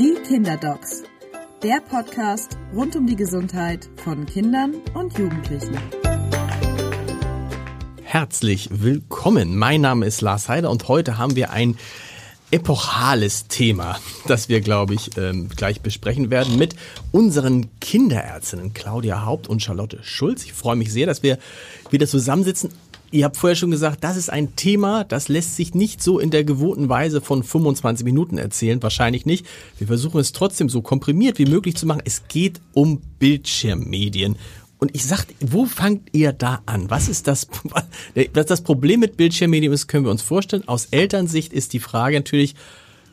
Die Kinderdocs, der Podcast rund um die Gesundheit von Kindern und Jugendlichen. Herzlich willkommen. Mein Name ist Lars Heider und heute haben wir ein epochales Thema, das wir, glaube ich, ähm, gleich besprechen werden mit unseren Kinderärztinnen Claudia Haupt und Charlotte Schulz. Ich freue mich sehr, dass wir wieder zusammensitzen. Ihr habt vorher schon gesagt, das ist ein Thema, das lässt sich nicht so in der gewohnten Weise von 25 Minuten erzählen, wahrscheinlich nicht. Wir versuchen es trotzdem so komprimiert wie möglich zu machen. Es geht um Bildschirmmedien. Und ich sag, wo fangt ihr da an? Was ist das, was das Problem mit Bildschirmmedien ist, können wir uns vorstellen. Aus Elternsicht ist die Frage natürlich,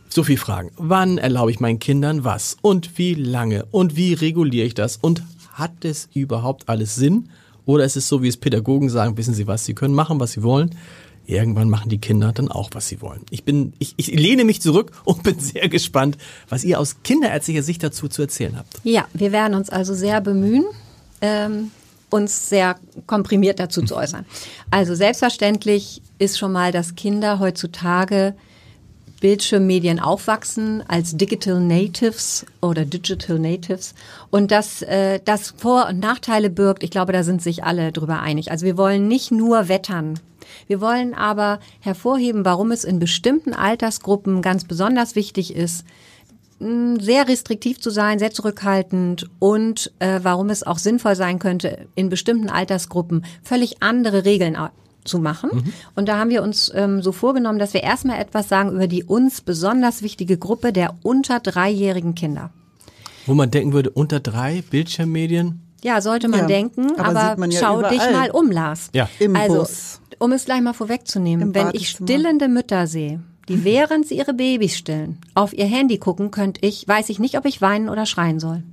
so viel Fragen. Wann erlaube ich meinen Kindern was? Und wie lange? Und wie reguliere ich das? Und hat es überhaupt alles Sinn? Oder ist es so, wie es Pädagogen sagen, wissen Sie was, Sie können machen, was Sie wollen. Irgendwann machen die Kinder dann auch, was sie wollen. Ich bin, ich, ich lehne mich zurück und bin sehr gespannt, was ihr aus kinderärztlicher Sicht dazu zu erzählen habt. Ja, wir werden uns also sehr bemühen, ähm, uns sehr komprimiert dazu zu äußern. Also selbstverständlich ist schon mal, dass Kinder heutzutage Bildschirmmedien aufwachsen als Digital Natives oder Digital Natives und dass äh, das Vor- und Nachteile birgt, ich glaube, da sind sich alle drüber einig. Also wir wollen nicht nur wettern. Wir wollen aber hervorheben, warum es in bestimmten Altersgruppen ganz besonders wichtig ist, sehr restriktiv zu sein, sehr zurückhaltend und äh, warum es auch sinnvoll sein könnte, in bestimmten Altersgruppen völlig andere Regeln zu machen. Mhm. Und da haben wir uns ähm, so vorgenommen, dass wir erstmal etwas sagen über die uns besonders wichtige Gruppe der unter dreijährigen Kinder. Wo man denken würde, unter drei Bildschirmmedien? Ja, sollte man ja, denken, aber, aber ja schau überall. dich mal um, Lars. Ja. Im also, Bus. um es gleich mal vorwegzunehmen, wenn ich stillende Mütter sehe, die während sie ihre Babys stillen, auf ihr Handy gucken, könnte ich, weiß ich nicht, ob ich weinen oder schreien soll.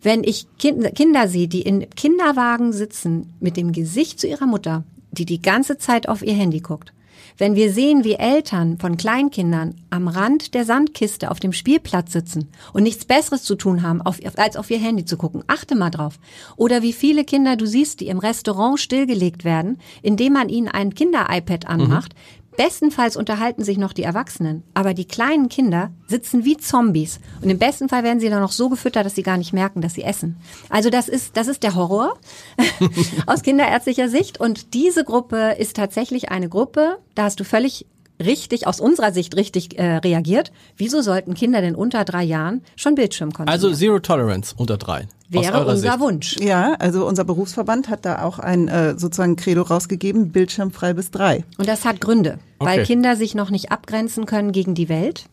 Wenn ich kind, Kinder sehe, die in Kinderwagen sitzen, mit dem Gesicht zu ihrer Mutter, die die ganze Zeit auf ihr Handy guckt. Wenn wir sehen, wie Eltern von Kleinkindern am Rand der Sandkiste auf dem Spielplatz sitzen und nichts Besseres zu tun haben, als auf ihr Handy zu gucken, achte mal drauf. Oder wie viele Kinder du siehst, die im Restaurant stillgelegt werden, indem man ihnen ein Kinder-iPad anmacht, mhm. Bestenfalls unterhalten sich noch die Erwachsenen, aber die kleinen Kinder sitzen wie Zombies. Und im besten Fall werden sie dann noch so gefüttert, dass sie gar nicht merken, dass sie essen. Also das ist, das ist der Horror aus kinderärztlicher Sicht. Und diese Gruppe ist tatsächlich eine Gruppe, da hast du völlig richtig, aus unserer Sicht richtig äh, reagiert. Wieso sollten Kinder denn unter drei Jahren schon Bildschirm konsumieren? Also Zero Tolerance unter drei. Wäre unser Sicht. Wunsch. Ja, also unser Berufsverband hat da auch ein äh, sozusagen Credo rausgegeben, bildschirmfrei bis drei. Und das hat Gründe, okay. weil Kinder sich noch nicht abgrenzen können gegen die Welt,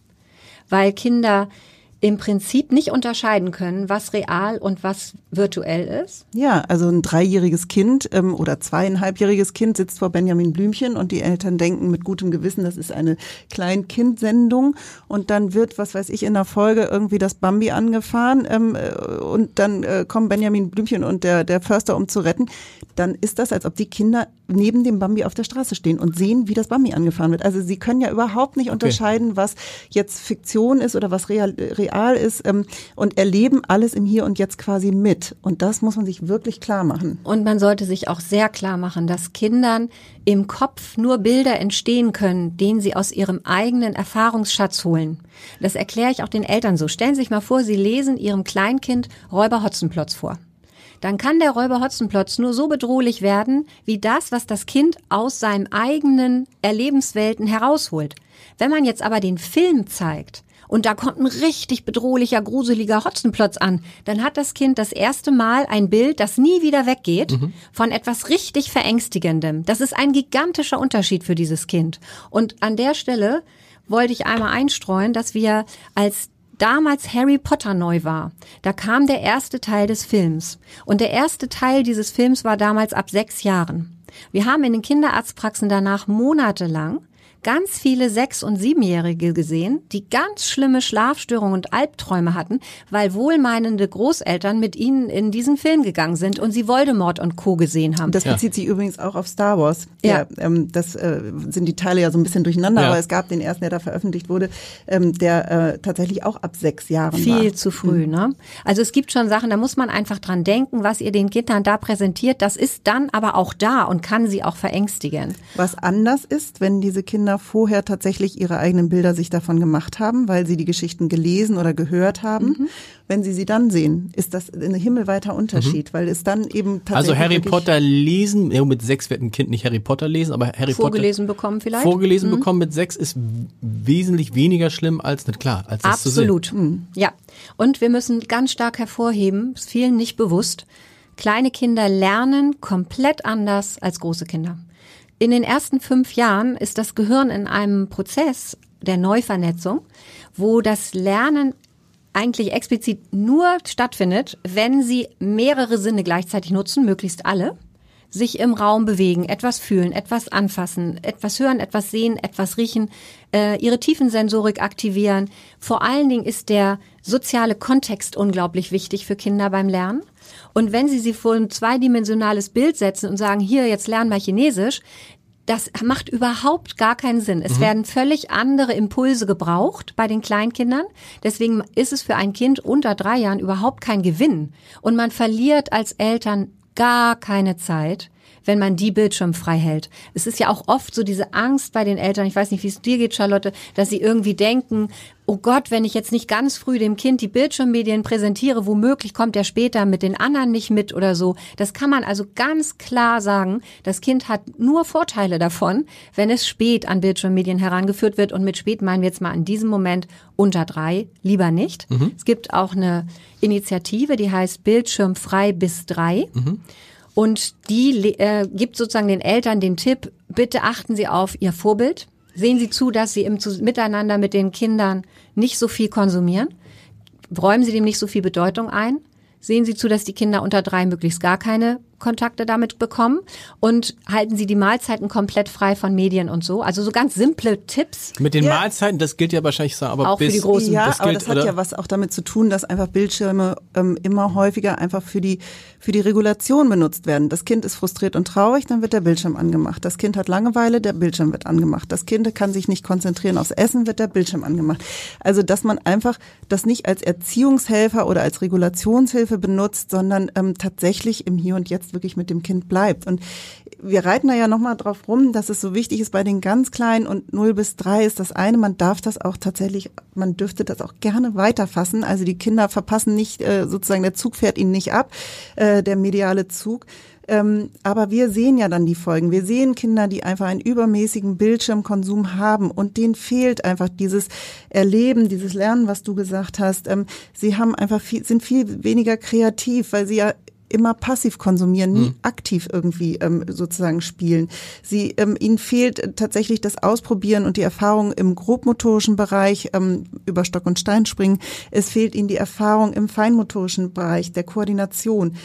weil Kinder im Prinzip nicht unterscheiden können, was real und was virtuell ist? Ja, also ein dreijähriges Kind ähm, oder zweieinhalbjähriges Kind sitzt vor Benjamin Blümchen und die Eltern denken mit gutem Gewissen, das ist eine Kleinkindsendung und dann wird, was weiß ich, in der Folge irgendwie das Bambi angefahren ähm, äh, und dann äh, kommen Benjamin Blümchen und der, der Förster, um zu retten. Dann ist das, als ob die Kinder neben dem Bambi auf der Straße stehen und sehen, wie das Bambi angefahren wird. Also sie können ja überhaupt nicht unterscheiden, okay. was jetzt Fiktion ist oder was real, real real ist ähm, und erleben alles im Hier und Jetzt quasi mit. Und das muss man sich wirklich klar machen. Und man sollte sich auch sehr klar machen, dass Kindern im Kopf nur Bilder entstehen können, denen sie aus ihrem eigenen Erfahrungsschatz holen. Das erkläre ich auch den Eltern so. Stellen Sie sich mal vor, Sie lesen Ihrem Kleinkind Räuber Hotzenplotz vor dann kann der Räuber Hotzenplotz nur so bedrohlich werden, wie das, was das Kind aus seinen eigenen Erlebenswelten herausholt. Wenn man jetzt aber den Film zeigt, und da kommt ein richtig bedrohlicher, gruseliger Hotzenplotz an, dann hat das Kind das erste Mal ein Bild, das nie wieder weggeht, mhm. von etwas richtig Verängstigendem. Das ist ein gigantischer Unterschied für dieses Kind. Und an der Stelle wollte ich einmal einstreuen, dass wir als damals Harry Potter neu war, da kam der erste Teil des Films. Und der erste Teil dieses Films war damals ab sechs Jahren. Wir haben in den Kinderarztpraxen danach monatelang ganz viele Sechs- und Siebenjährige gesehen, die ganz schlimme Schlafstörungen und Albträume hatten, weil wohlmeinende Großeltern mit ihnen in diesen Film gegangen sind und sie Voldemort und Co. gesehen haben. Das bezieht ja. sich übrigens auch auf Star Wars. Ja. Der, ähm, das äh, sind die Teile ja so ein bisschen durcheinander, ja. aber es gab den ersten, der da veröffentlicht wurde, ähm, der äh, tatsächlich auch ab sechs Jahren Viel war. Viel zu früh, mhm. ne? Also es gibt schon Sachen, da muss man einfach dran denken, was ihr den Kindern da präsentiert. Das ist dann aber auch da und kann sie auch verängstigen. Was anders ist, wenn diese Kinder Kinder vorher tatsächlich ihre eigenen Bilder sich davon gemacht haben, weil sie die Geschichten gelesen oder gehört haben. Mhm. Wenn sie sie dann sehen, ist das ein himmelweiter Unterschied, mhm. weil es dann eben tatsächlich Also Harry Potter lesen, ja, mit sechs wird ein Kind nicht Harry Potter lesen, aber Harry vorgelesen Potter bekommen vielleicht. Vorgelesen mhm. bekommen mit sechs ist wesentlich weniger schlimm als, nicht klar, als das Absolut. zu sehen. Absolut. Ja. Und wir müssen ganz stark hervorheben, ist vielen nicht bewusst, kleine Kinder lernen komplett anders als große Kinder. In den ersten fünf Jahren ist das Gehirn in einem Prozess der Neuvernetzung, wo das Lernen eigentlich explizit nur stattfindet, wenn sie mehrere Sinne gleichzeitig nutzen, möglichst alle, sich im Raum bewegen, etwas fühlen, etwas anfassen, etwas hören, etwas sehen, etwas riechen, äh, ihre Tiefensensorik aktivieren. Vor allen Dingen ist der soziale Kontext unglaublich wichtig für Kinder beim Lernen. Und wenn Sie sie vor ein zweidimensionales Bild setzen und sagen, hier, jetzt lernen wir Chinesisch, das macht überhaupt gar keinen Sinn. Es mhm. werden völlig andere Impulse gebraucht bei den Kleinkindern. Deswegen ist es für ein Kind unter drei Jahren überhaupt kein Gewinn. Und man verliert als Eltern gar keine Zeit, wenn man die Bildschirm frei hält. Es ist ja auch oft so diese Angst bei den Eltern, ich weiß nicht, wie es dir geht, Charlotte, dass sie irgendwie denken, oh Gott, wenn ich jetzt nicht ganz früh dem Kind die Bildschirmmedien präsentiere, womöglich kommt er später mit den anderen nicht mit oder so. Das kann man also ganz klar sagen. Das Kind hat nur Vorteile davon, wenn es spät an Bildschirmmedien herangeführt wird. Und mit spät meinen wir jetzt mal in diesem Moment unter drei, lieber nicht. Mhm. Es gibt auch eine Initiative, die heißt Bildschirmfrei bis drei. Mhm. Und die äh, gibt sozusagen den Eltern den Tipp, bitte achten Sie auf Ihr Vorbild. Sehen Sie zu, dass Sie im Miteinander mit den Kindern nicht so viel konsumieren. Räumen Sie dem nicht so viel Bedeutung ein. Sehen Sie zu, dass die Kinder unter drei möglichst gar keine Kontakte damit bekommen und halten Sie die Mahlzeiten komplett frei von Medien und so. Also so ganz simple Tipps. Mit den ja. Mahlzeiten, das gilt ja wahrscheinlich so, aber auch bis, für die großen. Ja, das gilt, aber das hat oder? ja was auch damit zu tun, dass einfach Bildschirme ähm, immer häufiger einfach für die für die Regulation benutzt werden. Das Kind ist frustriert und traurig, dann wird der Bildschirm angemacht. Das Kind hat Langeweile, der Bildschirm wird angemacht. Das Kind kann sich nicht konzentrieren aufs Essen, wird der Bildschirm angemacht. Also dass man einfach das nicht als Erziehungshelfer oder als Regulationshilfe benutzt, sondern ähm, tatsächlich im Hier und Jetzt wirklich mit dem Kind bleibt. Und wir reiten da ja nochmal drauf rum, dass es so wichtig ist bei den ganz Kleinen und 0 bis 3 ist das eine, man darf das auch tatsächlich, man dürfte das auch gerne weiterfassen. Also die Kinder verpassen nicht, äh, sozusagen der Zug fährt ihnen nicht ab, äh, der mediale Zug. Ähm, aber wir sehen ja dann die Folgen. Wir sehen Kinder, die einfach einen übermäßigen Bildschirmkonsum haben und denen fehlt einfach dieses Erleben, dieses Lernen, was du gesagt hast. Ähm, sie haben einfach viel, sind viel weniger kreativ, weil sie ja immer passiv konsumieren, nie mhm. aktiv irgendwie ähm, sozusagen spielen. Sie, ähm, ihnen fehlt tatsächlich das Ausprobieren und die Erfahrung im grobmotorischen Bereich ähm, über Stock und Stein springen. Es fehlt ihnen die Erfahrung im feinmotorischen Bereich der Koordination.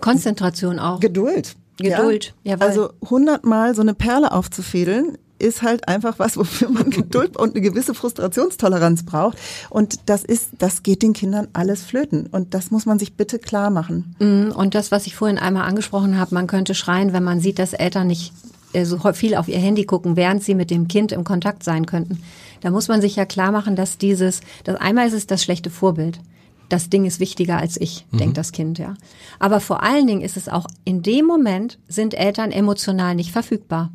Konzentration auch. Geduld. Geduld. Ja? Also hundertmal so eine Perle aufzufädeln, ist halt einfach was, wofür man Geduld und eine gewisse Frustrationstoleranz braucht. Und das ist, das geht den Kindern alles flöten. Und das muss man sich bitte klar machen. Mhm. Und das, was ich vorhin einmal angesprochen habe, man könnte schreien, wenn man sieht, dass Eltern nicht äh, so viel auf ihr Handy gucken, während sie mit dem Kind im Kontakt sein könnten. Da muss man sich ja klar machen, dass dieses, das einmal ist es das schlechte Vorbild das Ding ist wichtiger als ich, mhm. denkt das Kind, ja. Aber vor allen Dingen ist es auch, in dem Moment sind Eltern emotional nicht verfügbar.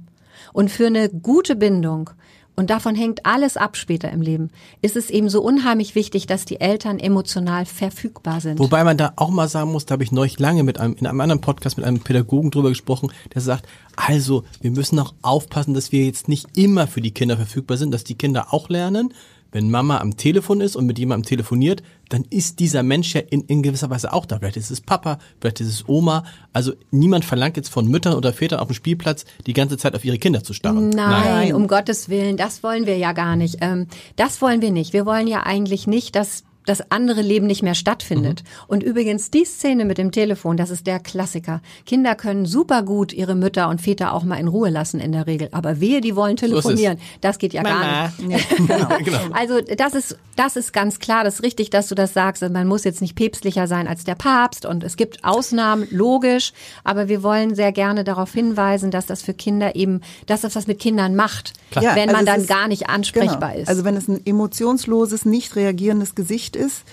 Und für eine gute Bindung, und davon hängt alles ab später im Leben, ist es eben so unheimlich wichtig, dass die Eltern emotional verfügbar sind. Wobei man da auch mal sagen muss, da habe ich neulich lange mit einem, in einem anderen Podcast mit einem Pädagogen drüber gesprochen, der sagt, also wir müssen auch aufpassen, dass wir jetzt nicht immer für die Kinder verfügbar sind, dass die Kinder auch lernen, wenn Mama am Telefon ist und mit jemandem telefoniert, dann ist dieser Mensch ja in, in gewisser Weise auch da. Vielleicht ist es Papa, vielleicht ist es Oma. Also niemand verlangt jetzt von Müttern oder Vätern auf dem Spielplatz die ganze Zeit auf ihre Kinder zu starren. Nein, Nein. um Gottes Willen, das wollen wir ja gar nicht. Ähm, das wollen wir nicht. Wir wollen ja eigentlich nicht, dass das andere Leben nicht mehr stattfindet. Mhm. Und übrigens die Szene mit dem Telefon, das ist der Klassiker. Kinder können super gut ihre Mütter und Väter auch mal in Ruhe lassen in der Regel, aber wehe, die wollen telefonieren. So das geht ja Mama. gar nicht. genau. genau. Also das ist das ist ganz klar, das ist richtig, dass du das sagst. Also man muss jetzt nicht päpstlicher sein als der Papst und es gibt Ausnahmen, logisch, aber wir wollen sehr gerne darauf hinweisen, dass das für Kinder eben, dass das was mit Kindern macht, ja, wenn also man dann ist, gar nicht ansprechbar genau. ist. Also wenn es ein emotionsloses, nicht reagierendes Gesicht erwünscht ist,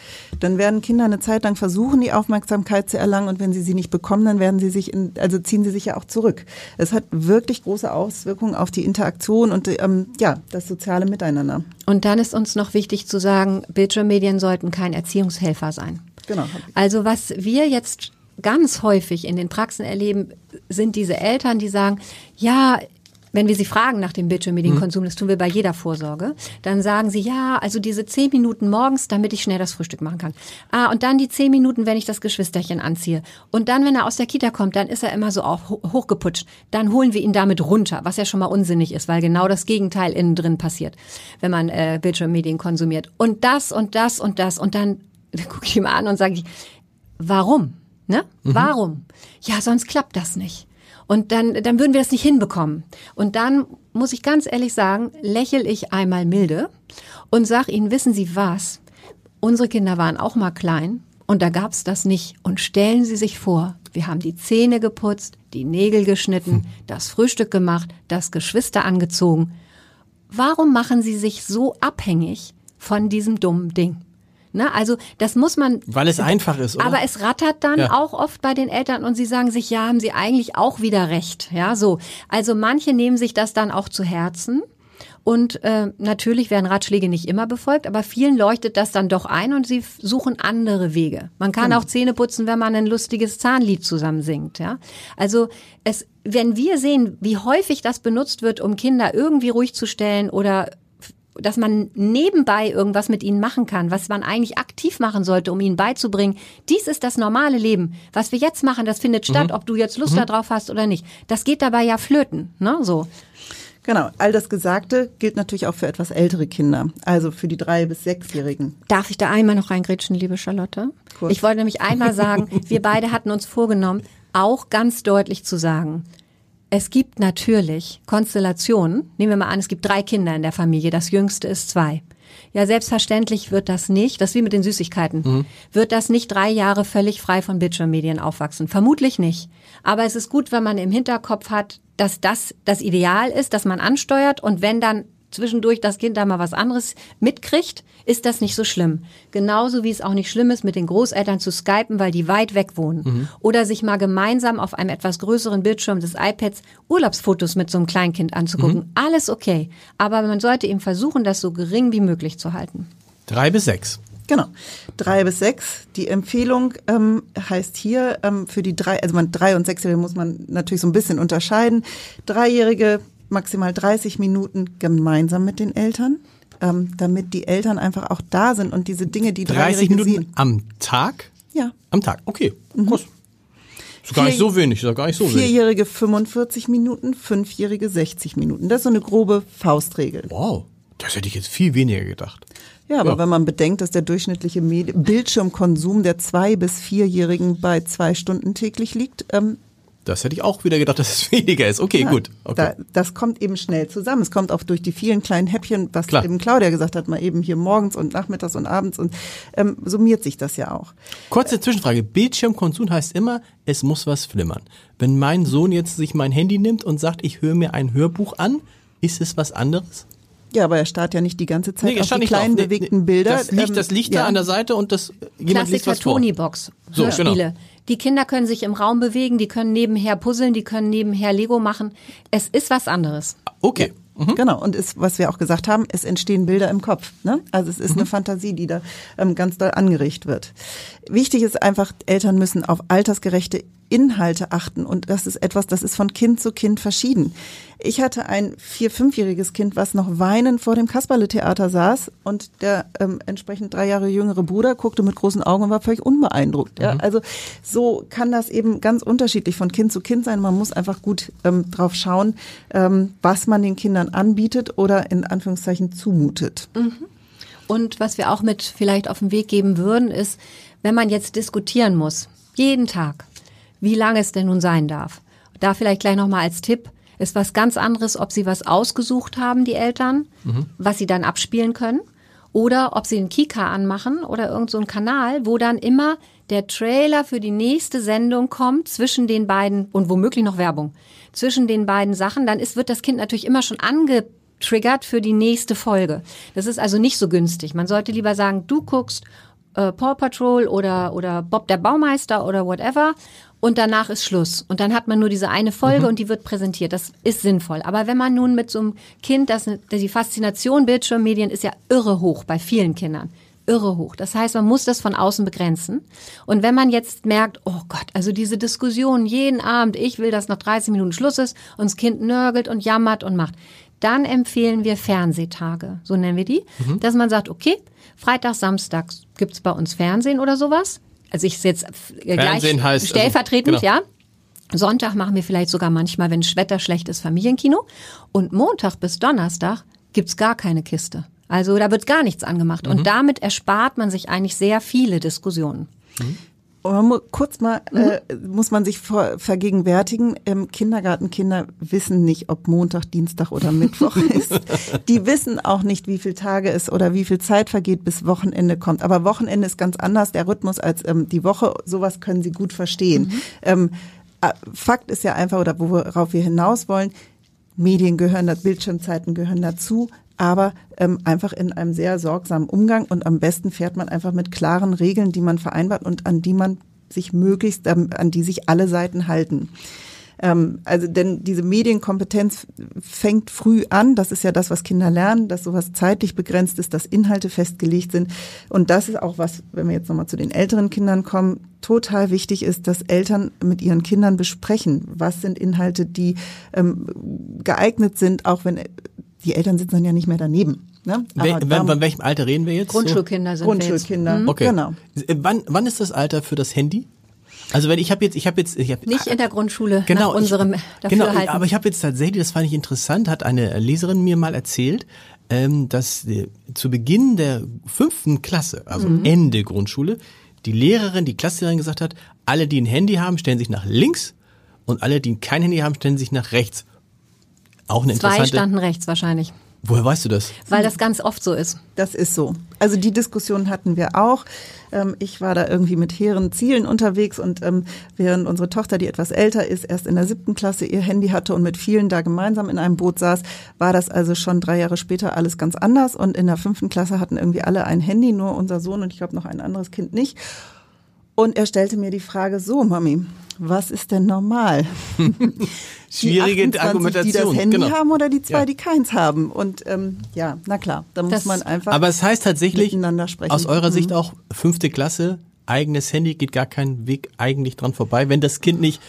dann werden Kinder eine Zeit lang versuchen, die Aufmerksamkeit zu erlangen und wenn sie sie nicht bekommen, dann werden sie sich, in, also ziehen sie sich ja auch zurück. Es hat wirklich große Auswirkungen auf die Interaktion und ähm, ja, das soziale Miteinander. Und dann ist uns noch wichtig zu sagen, Bildschirmmedien sollten kein Erziehungshelfer sein. Genau. Also was wir jetzt ganz häufig in den Praxen erleben, sind diese Eltern, die sagen, ja, wenn wir sie fragen nach dem Bildschirmmedienkonsum, das tun wir bei jeder Vorsorge, dann sagen sie, ja, also diese zehn Minuten morgens, damit ich schnell das Frühstück machen kann. Ah, und dann die zehn Minuten, wenn ich das Geschwisterchen anziehe. Und dann, wenn er aus der Kita kommt, dann ist er immer so auch hochgeputscht. Dann holen wir ihn damit runter, was ja schon mal unsinnig ist, weil genau das Gegenteil innen drin passiert, wenn man äh, Bildschirmmedien konsumiert. Und das und das und das. Und dann, dann gucke ich ihm an und sage ich, warum? Ne? Mhm. Warum? Ja, sonst klappt das nicht. Und dann, dann würden wir das nicht hinbekommen. Und dann muss ich ganz ehrlich sagen, lächel ich einmal milde und sag ihnen, wissen Sie was? Unsere Kinder waren auch mal klein und da gab's das nicht. Und stellen Sie sich vor, wir haben die Zähne geputzt, die Nägel geschnitten, hm. das Frühstück gemacht, das Geschwister angezogen. Warum machen Sie sich so abhängig von diesem dummen Ding? Ne? Also das muss man. Weil es einfach ist. Oder? Aber es rattert dann ja. auch oft bei den Eltern und sie sagen sich, ja, haben sie eigentlich auch wieder recht. Ja, so. Also manche nehmen sich das dann auch zu Herzen. Und äh, natürlich werden Ratschläge nicht immer befolgt, aber vielen leuchtet das dann doch ein und sie suchen andere Wege. Man kann hm. auch Zähne putzen, wenn man ein lustiges Zahnlied zusammen singt. Ja? Also es, wenn wir sehen, wie häufig das benutzt wird, um Kinder irgendwie ruhig zu stellen oder dass man nebenbei irgendwas mit ihnen machen kann, was man eigentlich aktiv machen sollte, um ihnen beizubringen, dies ist das normale Leben. Was wir jetzt machen, das findet statt, mhm. ob du jetzt Lust mhm. darauf hast oder nicht. Das geht dabei ja flöten, ne, so. Genau, all das Gesagte gilt natürlich auch für etwas ältere Kinder, also für die drei- bis sechsjährigen. Darf ich da einmal noch reingrätschen, liebe Charlotte? Kurz. Ich wollte nämlich einmal sagen, wir beide hatten uns vorgenommen, auch ganz deutlich zu sagen, es gibt natürlich Konstellationen. Nehmen wir mal an, es gibt drei Kinder in der Familie, das jüngste ist zwei. Ja, selbstverständlich wird das nicht, das ist wie mit den Süßigkeiten, mhm. wird das nicht drei Jahre völlig frei von Bildschirmmedien aufwachsen. Vermutlich nicht. Aber es ist gut, wenn man im Hinterkopf hat, dass das das Ideal ist, dass man ansteuert und wenn dann zwischendurch das Kind da mal was anderes mitkriegt, ist das nicht so schlimm. Genauso wie es auch nicht schlimm ist, mit den Großeltern zu skypen, weil die weit weg wohnen. Mhm. Oder sich mal gemeinsam auf einem etwas größeren Bildschirm des iPads Urlaubsfotos mit so einem Kleinkind anzugucken. Mhm. Alles okay. Aber man sollte eben versuchen, das so gering wie möglich zu halten. Drei bis sechs. Genau, drei bis sechs. Die Empfehlung ähm, heißt hier ähm, für die drei, also man drei und sechsjährige muss man natürlich so ein bisschen unterscheiden. Dreijährige maximal 30 Minuten gemeinsam mit den Eltern, ähm, damit die Eltern einfach auch da sind und diese Dinge, die 30 Minuten sehen. am Tag? Ja. Am Tag, okay. Mhm. Groß. Ist gar nicht so wenig, ist gar nicht so wenig. Vierjährige 45 Minuten, fünfjährige 60 Minuten. Das ist so eine grobe Faustregel. Wow, das hätte ich jetzt viel weniger gedacht. Ja, aber ja. wenn man bedenkt, dass der durchschnittliche Bildschirmkonsum der zwei bis vierjährigen bei zwei Stunden täglich liegt, ähm, das hätte ich auch wieder gedacht, dass es weniger ist. Okay, ja, gut. Okay. Da, das kommt eben schnell zusammen. Es kommt auch durch die vielen kleinen Häppchen, was Klar. eben Claudia gesagt hat, mal eben hier morgens und nachmittags und abends und ähm, summiert sich das ja auch. Kurze Zwischenfrage. Bildschirmkonsum heißt immer, es muss was flimmern. Wenn mein Sohn jetzt sich mein Handy nimmt und sagt, ich höre mir ein Hörbuch an, ist es was anderes? Ja, aber er starrt ja nicht die ganze Zeit nee, auf die kleinen auf. bewegten nee, Bilder. Das liegt, das liegt ähm, da an der Seite und das jemand Klassiker liest was vor. Tony-Box. So, genau. Die Kinder können sich im Raum bewegen, die können nebenher puzzeln, die können nebenher Lego machen. Es ist was anderes. Okay. Mhm. Genau, und ist, was wir auch gesagt haben, es entstehen Bilder im Kopf. Ne? Also es ist mhm. eine Fantasie, die da ähm, ganz doll angeregt wird. Wichtig ist einfach, Eltern müssen auf altersgerechte Inhalte achten. Und das ist etwas, das ist von Kind zu Kind verschieden. Ich hatte ein vier-, fünfjähriges Kind, was noch weinend vor dem Kasperle-Theater saß und der ähm, entsprechend drei Jahre jüngere Bruder guckte mit großen Augen und war völlig unbeeindruckt. Ja? Mhm. Also so kann das eben ganz unterschiedlich von Kind zu Kind sein. Man muss einfach gut ähm, drauf schauen, ähm, was man den Kindern anbietet oder in Anführungszeichen zumutet. Mhm. Und was wir auch mit vielleicht auf den Weg geben würden, ist, wenn man jetzt diskutieren muss, jeden Tag, wie lange es denn nun sein darf. Da vielleicht gleich nochmal als Tipp, ist was ganz anderes, ob sie was ausgesucht haben, die Eltern, mhm. was sie dann abspielen können, oder ob sie einen Kika anmachen oder irgendeinen so Kanal, wo dann immer der Trailer für die nächste Sendung kommt zwischen den beiden und womöglich noch Werbung zwischen den beiden Sachen, dann ist, wird das Kind natürlich immer schon angetriggert für die nächste Folge. Das ist also nicht so günstig. Man sollte lieber sagen, du guckst äh, Paw Patrol oder, oder Bob der Baumeister oder whatever. Und danach ist Schluss. Und dann hat man nur diese eine Folge und die wird präsentiert. Das ist sinnvoll. Aber wenn man nun mit so einem Kind, das, die Faszination Bildschirmmedien ist ja irre hoch bei vielen Kindern irre hoch. Das heißt, man muss das von außen begrenzen. Und wenn man jetzt merkt, oh Gott, also diese Diskussion jeden Abend, ich will, dass nach 30 Minuten Schluss ist und das Kind nörgelt und jammert und macht, dann empfehlen wir Fernsehtage, so nennen wir die, mhm. dass man sagt, okay, Freitag, Samstag gibt's bei uns Fernsehen oder sowas. Also ich jetzt äh, gleich heißt, also stellvertretend, also, genau. ja. Sonntag machen wir vielleicht sogar manchmal, wenn das Wetter schlecht ist, Familienkino. Und Montag bis Donnerstag gibt's gar keine Kiste. Also da wird gar nichts angemacht. Mhm. Und damit erspart man sich eigentlich sehr viele Diskussionen. Mhm. Kurz mal mhm. äh, muss man sich vor, vergegenwärtigen, ähm, Kindergartenkinder wissen nicht, ob Montag, Dienstag oder Mittwoch ist. Die wissen auch nicht, wie viele Tage es oder wie viel Zeit vergeht, bis Wochenende kommt. Aber Wochenende ist ganz anders, der Rhythmus als ähm, die Woche. Sowas können sie gut verstehen. Mhm. Ähm, äh, Fakt ist ja einfach, oder worauf wir hinaus wollen, Medien gehören, Bildschirmzeiten gehören dazu aber ähm, einfach in einem sehr sorgsamen Umgang und am besten fährt man einfach mit klaren Regeln, die man vereinbart und an die man sich möglichst, ähm, an die sich alle Seiten halten. Ähm, also denn diese Medienkompetenz fängt früh an. Das ist ja das, was Kinder lernen, dass sowas zeitlich begrenzt ist, dass Inhalte festgelegt sind. Und das ist auch was, wenn wir jetzt nochmal zu den älteren Kindern kommen, total wichtig ist, dass Eltern mit ihren Kindern besprechen, was sind Inhalte, die ähm, geeignet sind, auch wenn die Eltern sitzen dann ja nicht mehr daneben. Ne? Wel bei welchem Alter reden wir jetzt? Grundschulkinder sind Grundschulkinder, mhm. okay. genau. Äh, wann, wann ist das Alter für das Handy? Also wenn ich habe jetzt, ich habe jetzt, ich habe nicht in der Grundschule genau, nach unserem ich, genau, aber ich habe jetzt tatsächlich, das fand ich interessant, hat eine Leserin mir mal erzählt, ähm, dass die, zu Beginn der fünften Klasse, also mhm. Ende Grundschule, die Lehrerin, die Klassenlehrerin gesagt hat, alle, die ein Handy haben, stellen sich nach links und alle, die kein Handy haben, stellen sich nach rechts. Auch eine Zwei standen rechts wahrscheinlich. Woher weißt du das? Weil das ganz oft so ist. Das ist so. Also die Diskussion hatten wir auch. Ähm, ich war da irgendwie mit hehren Zielen unterwegs und ähm, während unsere Tochter, die etwas älter ist, erst in der siebten Klasse ihr Handy hatte und mit vielen da gemeinsam in einem Boot saß, war das also schon drei Jahre später alles ganz anders. Und in der fünften Klasse hatten irgendwie alle ein Handy, nur unser Sohn und ich glaube noch ein anderes Kind nicht. Und er stellte mir die Frage so, Mami, was ist denn normal? Schwierige die 28, Argumentation. Die das Handy genau. haben oder die zwei, ja. die keins haben. Und ähm, ja, na klar, da muss man einfach. Aber es heißt tatsächlich, aus eurer mhm. Sicht auch, fünfte Klasse, eigenes Handy geht gar keinen Weg eigentlich dran vorbei, wenn das Kind nicht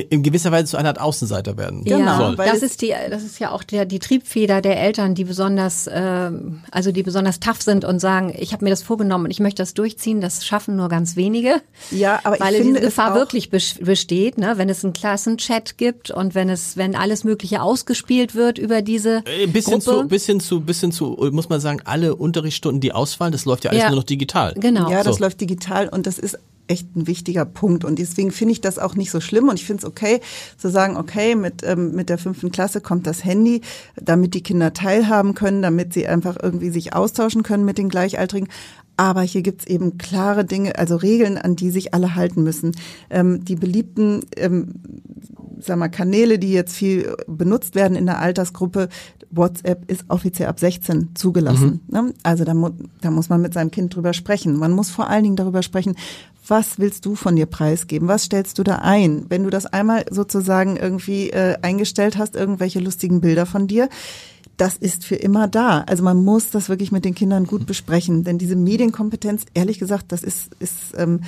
in gewisser Weise zu einer Art Außenseiter werden genau, soll. Das ist die, das ist ja auch der, die Triebfeder der Eltern, die besonders, äh, also die besonders tough sind und sagen, ich habe mir das vorgenommen und ich möchte das durchziehen. Das schaffen nur ganz wenige. Ja, aber weil ich diese Gefahr wirklich besteht, ne? wenn es einen Klassenchat gibt und wenn es, wenn alles Mögliche ausgespielt wird über diese äh, bis hin zu, bis hin zu, bis hin zu, muss man sagen, alle Unterrichtsstunden, die ausfallen, das läuft ja alles ja, nur noch digital. Genau. Ja, das so. läuft digital und das ist echt ein wichtiger Punkt. Und deswegen finde ich das auch nicht so schlimm. Und ich finde es okay zu sagen, okay, mit, ähm, mit der fünften Klasse kommt das Handy, damit die Kinder teilhaben können, damit sie einfach irgendwie sich austauschen können mit den Gleichaltrigen. Aber hier gibt's eben klare Dinge, also Regeln, an die sich alle halten müssen. Ähm, die beliebten ähm, sag mal, Kanäle, die jetzt viel benutzt werden in der Altersgruppe, WhatsApp ist offiziell ab 16 zugelassen. Mhm. Ne? Also da, mu da muss man mit seinem Kind drüber sprechen. Man muss vor allen Dingen darüber sprechen, was willst du von dir preisgeben? Was stellst du da ein? Wenn du das einmal sozusagen irgendwie äh, eingestellt hast, irgendwelche lustigen Bilder von dir, das ist für immer da. Also man muss das wirklich mit den Kindern gut besprechen, denn diese Medienkompetenz, ehrlich gesagt, das ist, ist ähm,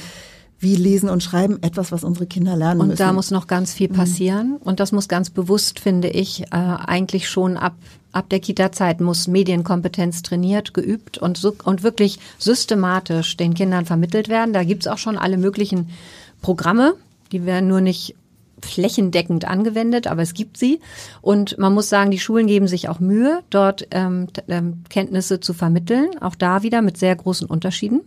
wie Lesen und Schreiben etwas, was unsere Kinder lernen und müssen. Und da muss noch ganz viel mhm. passieren. Mhm. Und das muss ganz bewusst, finde ich, äh, eigentlich schon ab, ab der Kita-Zeit muss Medienkompetenz trainiert, geübt und, so, und wirklich systematisch den Kindern vermittelt werden. Da gibt's auch schon alle möglichen Programme. Die werden nur nicht flächendeckend angewendet, aber es gibt sie. Und man muss sagen, die Schulen geben sich auch Mühe, dort ähm, ähm Kenntnisse zu vermitteln. Auch da wieder mit sehr großen Unterschieden.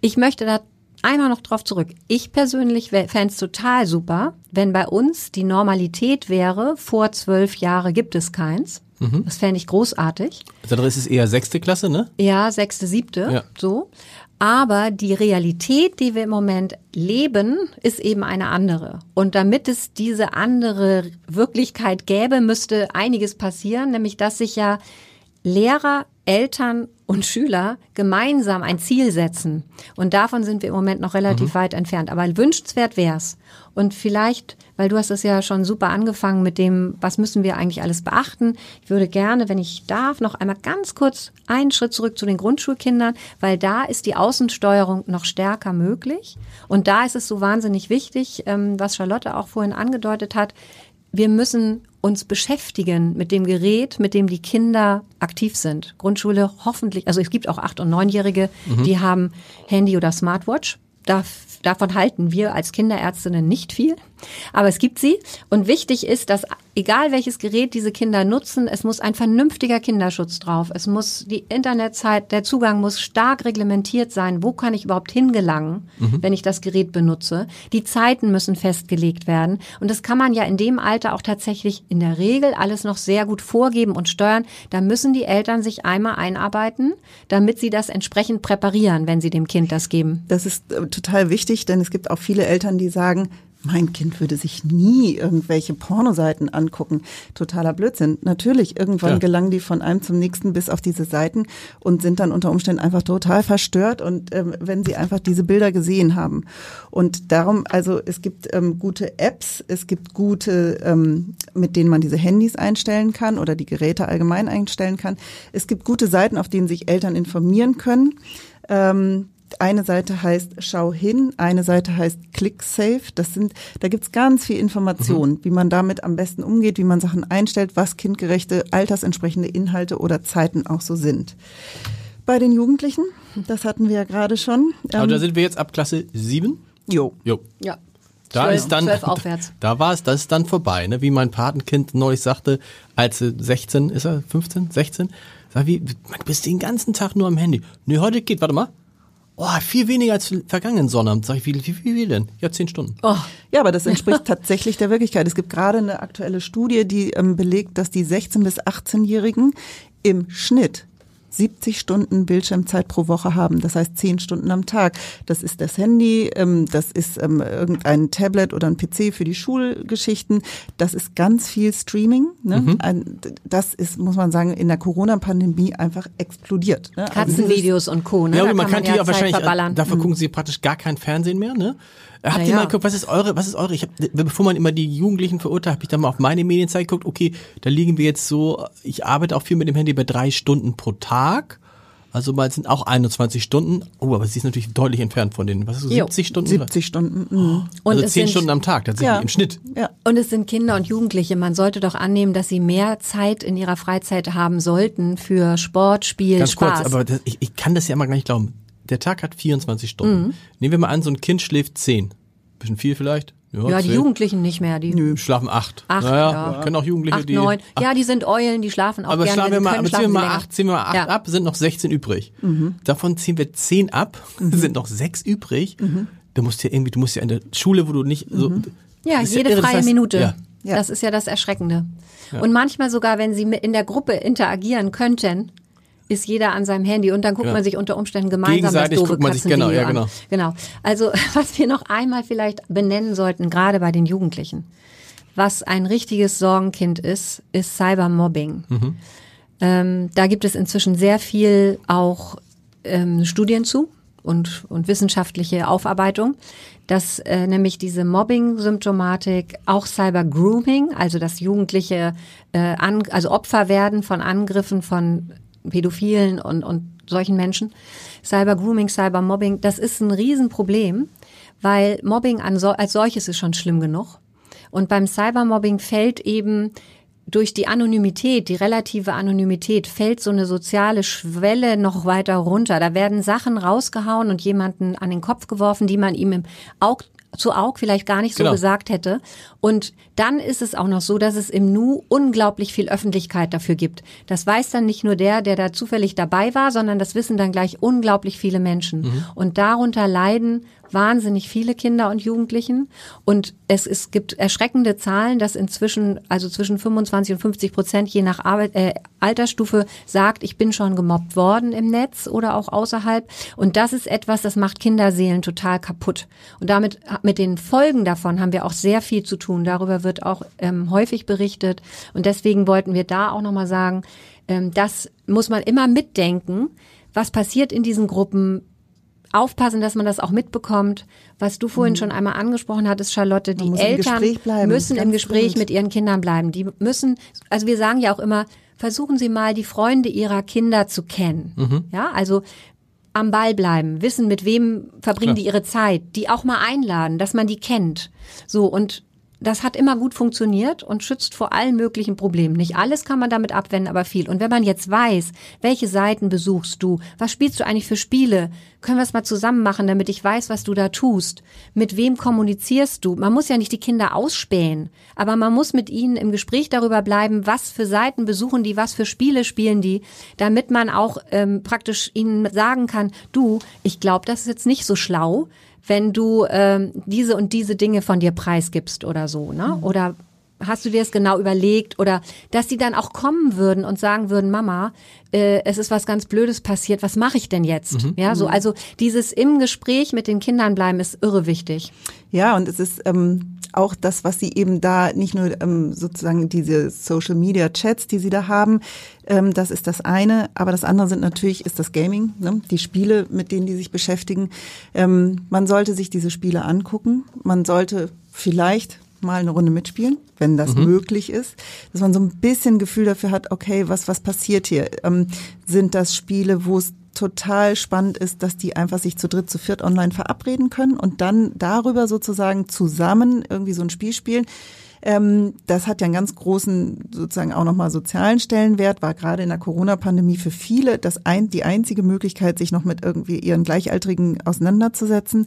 Ich möchte da einmal noch drauf zurück. Ich persönlich fände es total super, wenn bei uns die Normalität wäre, vor zwölf Jahre gibt es keins. Mhm. Das fände ich großartig. Also ist es eher sechste Klasse, ne? Ja, sechste, siebte, ja. so. Aber die Realität, die wir im Moment leben, ist eben eine andere. Und damit es diese andere Wirklichkeit gäbe, müsste einiges passieren, nämlich dass sich ja Lehrer, Eltern und Schüler gemeinsam ein Ziel setzen. Und davon sind wir im Moment noch relativ weit entfernt. Aber wünschenswert wär's. Und vielleicht, weil du hast es ja schon super angefangen mit dem, was müssen wir eigentlich alles beachten. Ich würde gerne, wenn ich darf, noch einmal ganz kurz einen Schritt zurück zu den Grundschulkindern, weil da ist die Außensteuerung noch stärker möglich. Und da ist es so wahnsinnig wichtig, ähm, was Charlotte auch vorhin angedeutet hat. Wir müssen uns beschäftigen mit dem Gerät, mit dem die Kinder aktiv sind. Grundschule hoffentlich, also es gibt auch acht- und neunjährige, die haben Handy oder Smartwatch. Da, davon halten wir als Kinderärztinnen nicht viel, aber es gibt sie. Und wichtig ist, dass egal welches Gerät diese Kinder nutzen, es muss ein vernünftiger Kinderschutz drauf. Es muss die Internetzeit, der Zugang muss stark reglementiert sein. Wo kann ich überhaupt hingelangen, wenn ich das Gerät benutze? Die Zeiten müssen festgelegt werden. Und das kann man ja in dem Alter auch tatsächlich in der Regel alles noch sehr gut vorgeben und steuern. Da müssen die Eltern sich einmal einarbeiten, damit sie das entsprechend präparieren, wenn sie dem Kind das geben. Das ist äh, total wichtig, denn es gibt auch viele Eltern, die sagen, mein Kind würde sich nie irgendwelche Pornoseiten angucken. Totaler Blödsinn. Natürlich, irgendwann Ja. gelangen die von einem zum nächsten bis auf diese Seiten und sind dann unter Umständen einfach total verstört und ähm, wenn sie einfach diese Bilder gesehen haben. Und darum, also es gibt ähm, gute Apps, es gibt gute, ähm, mit denen man diese Handys einstellen kann oder die Geräte allgemein einstellen kann. Es gibt gute Seiten, auf denen sich Eltern informieren können. Ähm, eine Seite heißt Schau hin, eine Seite heißt ClickSafe. Das sind, da gibt's ganz viel Information, wie man damit am besten umgeht, wie man Sachen einstellt, was kindgerechte, altersentsprechende Inhalte oder Zeiten auch so sind. Bei den Jugendlichen, das hatten wir ja gerade schon. Aber ähm, da sind wir jetzt ab Klasse 7. jo. Jo. Ja. Da Zwölf- ist dann, aufwärts. Da war es, das ist dann vorbei, ne? Wie mein Patenkind neulich sagte, als er 16, ist er 15, 16? Sag wie, man, du bist den ganzen Tag nur am Handy. Nee, heute geht, warte mal. Oh, viel weniger als vergangenen Sonnabend. Sag ich, wie, wie, wie, wie denn? Ja, zehn Stunden. Oh, Ja, aber das entspricht tatsächlich der Wirklichkeit. Es gibt gerade eine aktuelle Studie, die ähm, belegt, dass die 16- bis 18-Jährigen im Schnitt 70 Stunden Bildschirmzeit pro Woche haben. Das heißt 10 Stunden am Tag. Das ist das Handy, ähm, das ist ähm, irgendein Tablet oder ein PC für die Schulgeschichten. Das ist ganz viel Streaming. Ne? Ein, das ist, muss man sagen, in der Corona-Pandemie einfach explodiert. Ne? Also Katzenvideos und Co. Ne? Ja, Da man kann, die ja auch Zeit wahrscheinlich, verballern. dafür gucken sie praktisch gar kein Fernsehen mehr, ne? Habt Na ihr mal geguckt, was ist eure, was ist eure, ich hab, bevor man immer die Jugendlichen verurteilt, habe ich dann mal auf meine Medienzeit geguckt, okay, da liegen wir jetzt so, ich arbeite auch viel mit dem Handy bei drei Stunden pro Tag. Also mal sind auch 21 Stunden. Oh, aber sie ist natürlich deutlich entfernt von den, was ist so, Jo. 70 Stunden? 70 Stunden. mhm. Und also es 10 sind- Stunden am Tag, tatsächlich, Ja. im Schnitt. Ja. Und es sind Kinder und Jugendliche. Man sollte doch annehmen, dass sie mehr Zeit in ihrer Freizeit haben sollten für Sport, Spiel, Ganz Spaß. kurz, aber das, ich, ich kann das ja immer gar nicht glauben. Der Tag hat 24 Stunden. Nehmen wir mal an, so ein Kind schläft 10. Bisschen viel vielleicht? ja, die zehn. Jugendlichen nicht mehr. Die Schlafen acht. Acht, naja, ja. können auch Jugendliche, acht, die. neun. Ja, die sind Eulen, die schlafen auch aber gerne. schlafen wir mal, können, aber ziehen wir mal sie länger. acht, ziehen wir mal acht Ja. Mhm. ab, sind noch 16 übrig. Davon ziehen wir 10 ab, sind noch sechs übrig. Du musst ja irgendwie, du musst ja in der Schule, wo du nicht so. Ja, Das ist jede das freie heißt- Minute. Ja. Ja. Das ist ja das Erschreckende. Und manchmal sogar, wenn sie mit in der Gruppe interagieren könnten, ist jeder an seinem Handy und dann guckt Ja. man sich unter Umständen gemeinsam das doofe guckt man sich- genau, ja, genau. an. Genau. Also was wir noch einmal vielleicht benennen sollten, gerade bei den Jugendlichen, was ein richtiges Sorgenkind ist, ist Cybermobbing. Mhm. Ähm, da gibt es inzwischen sehr viel auch ähm, Studien zu und, und wissenschaftliche Aufarbeitung, dass äh, nämlich diese Mobbing-Symptomatik, auch Cyber-Grooming, also dass Jugendliche äh, an, also Opfer werden von Angriffen von Pädophilen und, und solchen Menschen, Cyber-Grooming, Cyber-Mobbing, das ist ein Riesenproblem, weil Mobbing so, als solches ist schon schlimm genug. Und beim Cybermobbing fällt eben durch die Anonymität, die relative Anonymität, fällt so eine soziale Schwelle noch weiter runter. Da werden Sachen rausgehauen und jemanden an den Kopf geworfen, die man ihm im zu Aug vielleicht gar nicht so Genau. gesagt hätte. Und dann ist es auch noch so, dass es im Nu unglaublich viel Öffentlichkeit dafür gibt. Das weiß dann nicht nur der, der da zufällig dabei war, sondern das wissen dann gleich unglaublich viele Menschen. Und darunter leiden wahnsinnig viele Kinder und Jugendlichen. Und es, es gibt erschreckende Zahlen, dass inzwischen, also zwischen 25 und 50 Prozent je nach Arbeit, äh, Altersstufe sagt, ich bin schon gemobbt worden im Netz oder auch außerhalb. Und das ist etwas, das macht Kinderseelen total kaputt. Und damit, mit den Folgen davon haben wir auch sehr viel zu tun. Darüber wird auch ähm, häufig berichtet. Und deswegen wollten wir da auch nochmal sagen, ähm, dass muss man immer mitdenken, was passiert in diesen Gruppen, aufpassen, dass man das auch mitbekommt. Was du vorhin mhm. schon einmal angesprochen hattest, Charlotte, die Eltern im müssen im Gespräch gut. mit ihren Kindern bleiben. Die müssen, also wir sagen ja auch immer, versuchen Sie mal die Freunde Ihrer Kinder zu kennen. Mhm. Ja, also am Ball bleiben, wissen, mit wem verbringen Klar. die ihre Zeit, die auch mal einladen, dass man die kennt. So und das hat immer gut funktioniert und schützt vor allen möglichen Problemen. Nicht alles kann man damit abwenden, aber viel. Und wenn man jetzt weiß, welche Seiten besuchst du, was spielst du eigentlich für Spiele, können wir es mal zusammen machen, damit ich weiß, was du da tust. Mit wem kommunizierst du? Man muss ja nicht die Kinder ausspähen, aber man muss mit ihnen im Gespräch darüber bleiben, was für Seiten besuchen die, was für Spiele spielen die, damit man auch ähm, praktisch ihnen sagen kann, du, ich glaube, das ist jetzt nicht so schlau, wenn du ähm, diese und diese Dinge von dir preisgibst oder so, ne? Mhm. Oder hast du dir das genau überlegt oder dass die dann auch kommen würden und sagen würden, Mama, äh, es ist was ganz Blödes passiert, was mache ich denn jetzt? Mhm. Ja, so mhm. also dieses im Gespräch mit den Kindern bleiben ist irre wichtig. Ja, und es ist ähm, auch das, was sie eben da nicht nur ähm, sozusagen diese Social Media Chats, die sie da haben, ähm, das ist das eine, aber das andere sind natürlich ist das Gaming, ne? die Spiele, mit denen die sich beschäftigen. Ähm, man sollte sich diese Spiele angucken, man sollte vielleicht mal eine Runde mitspielen, wenn das mhm. möglich ist, dass man so ein bisschen Gefühl dafür hat, okay, was was passiert hier? Ähm, sind das Spiele, wo es total spannend ist, dass die einfach sich zu dritt, zu viert online verabreden können und dann darüber sozusagen zusammen irgendwie so ein Spiel spielen. Ähm, das hat ja einen ganz großen sozusagen auch nochmal sozialen Stellenwert, war gerade in der Corona-Pandemie für viele das ein, die einzige Möglichkeit, sich noch mit irgendwie ihren Gleichaltrigen auseinanderzusetzen.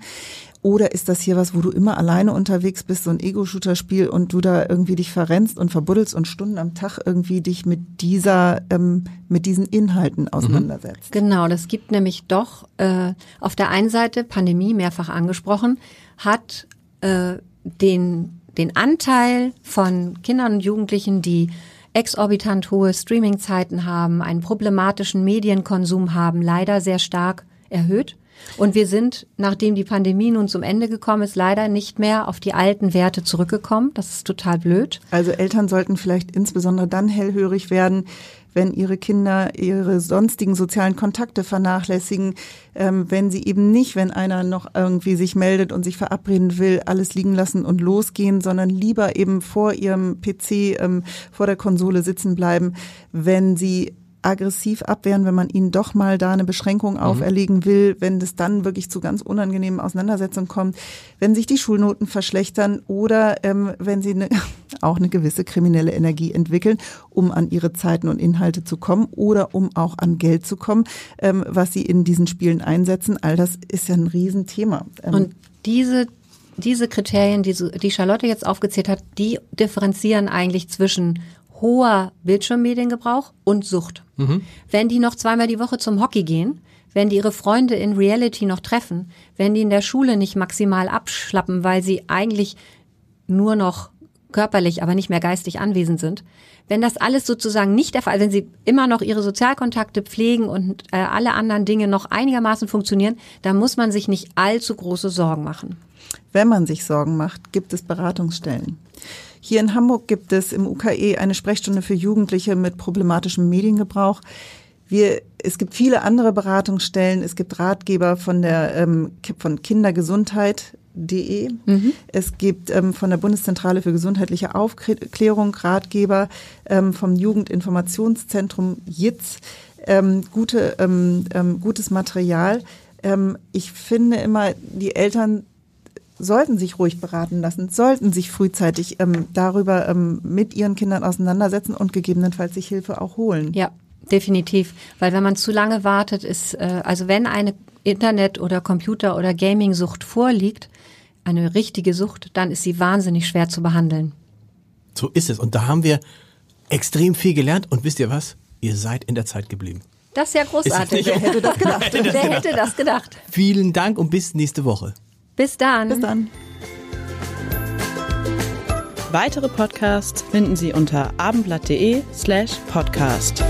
Oder ist das hier was, wo du immer alleine unterwegs bist, so ein Ego-Shooter-Spiel und du da irgendwie dich verrennst und verbuddelst und Stunden am Tag irgendwie dich mit dieser, ähm, mit diesen Inhalten mhm. auseinandersetzt? Genau, das gibt nämlich doch äh, auf der einen Seite Pandemie mehrfach angesprochen, hat äh, den den Anteil von Kindern und Jugendlichen, die exorbitant hohe Streamingzeiten haben, einen problematischen Medienkonsum haben, leider sehr stark erhöht. Und wir sind, nachdem die Pandemie nun zum Ende gekommen ist, leider nicht mehr auf die alten Werte zurückgekommen. Das ist total blöd. Also Eltern sollten vielleicht insbesondere dann hellhörig werden, wenn ihre Kinder ihre sonstigen sozialen Kontakte vernachlässigen, ähm, wenn sie eben nicht, wenn einer noch irgendwie sich meldet und sich verabreden will, alles liegen lassen und losgehen, sondern lieber eben vor ihrem PC, ähm, vor der Konsole sitzen bleiben, wenn sie aggressiv abwehren, wenn man ihnen doch mal da eine Beschränkung mhm. auferlegen will, wenn es dann wirklich zu ganz unangenehmen Auseinandersetzungen kommt, wenn sich die Schulnoten verschlechtern oder ähm, wenn sie eine, auch eine gewisse kriminelle Energie entwickeln, um an ihre Zeiten und Inhalte zu kommen oder um auch an Geld zu kommen, ähm, was sie in diesen Spielen einsetzen. All das ist ja ein Riesenthema. Ähm, und diese diese Kriterien, die, die Charlotte jetzt aufgezählt hat, die differenzieren eigentlich zwischen hoher Bildschirmmediengebrauch und Sucht. Mhm. Wenn die noch zweimal die Woche zum Hockey gehen, wenn die ihre Freunde in Reality noch treffen, wenn die in der Schule nicht maximal abschlappen, weil sie eigentlich nur noch körperlich, aber nicht mehr geistig anwesend sind. Wenn das alles sozusagen nicht der Fall, wenn sie immer noch ihre Sozialkontakte pflegen und äh, alle anderen Dinge noch einigermaßen funktionieren, dann muss man sich nicht allzu große Sorgen machen. Wenn man sich Sorgen macht, gibt es Beratungsstellen. Hier in Hamburg gibt es im UKE eine Sprechstunde für Jugendliche mit problematischem Mediengebrauch. Wir, es gibt viele andere Beratungsstellen. Es gibt Ratgeber von der ähm, von Kindergesundheit.de. Mhm. Es gibt ähm, von der Bundeszentrale für gesundheitliche Aufklärung Ratgeber ähm, vom Jugendinformationszentrum JITZ. Ähm, gute, ähm, ähm, gutes Material. Ähm, ich finde immer, die Eltern sollten sich ruhig beraten lassen, sollten sich frühzeitig ähm, darüber ähm, mit ihren Kindern auseinandersetzen und gegebenenfalls sich Hilfe auch holen. Ja, definitiv. Weil wenn man zu lange wartet, ist, äh, also wenn eine Internet- oder Computer- oder Gaming-Sucht vorliegt, eine richtige Sucht, dann ist sie wahnsinnig schwer zu behandeln. So ist es. Und da haben wir extrem viel gelernt. Und wisst ihr was? Ihr seid in der Zeit geblieben. Das ist ja großartig. Wer hätte das gedacht? Wer hätte das gedacht? Vielen Dank und bis nächste Woche. Bis dann. Bis dann. Weitere Podcasts finden Sie unter abendblatt.de slash podcast.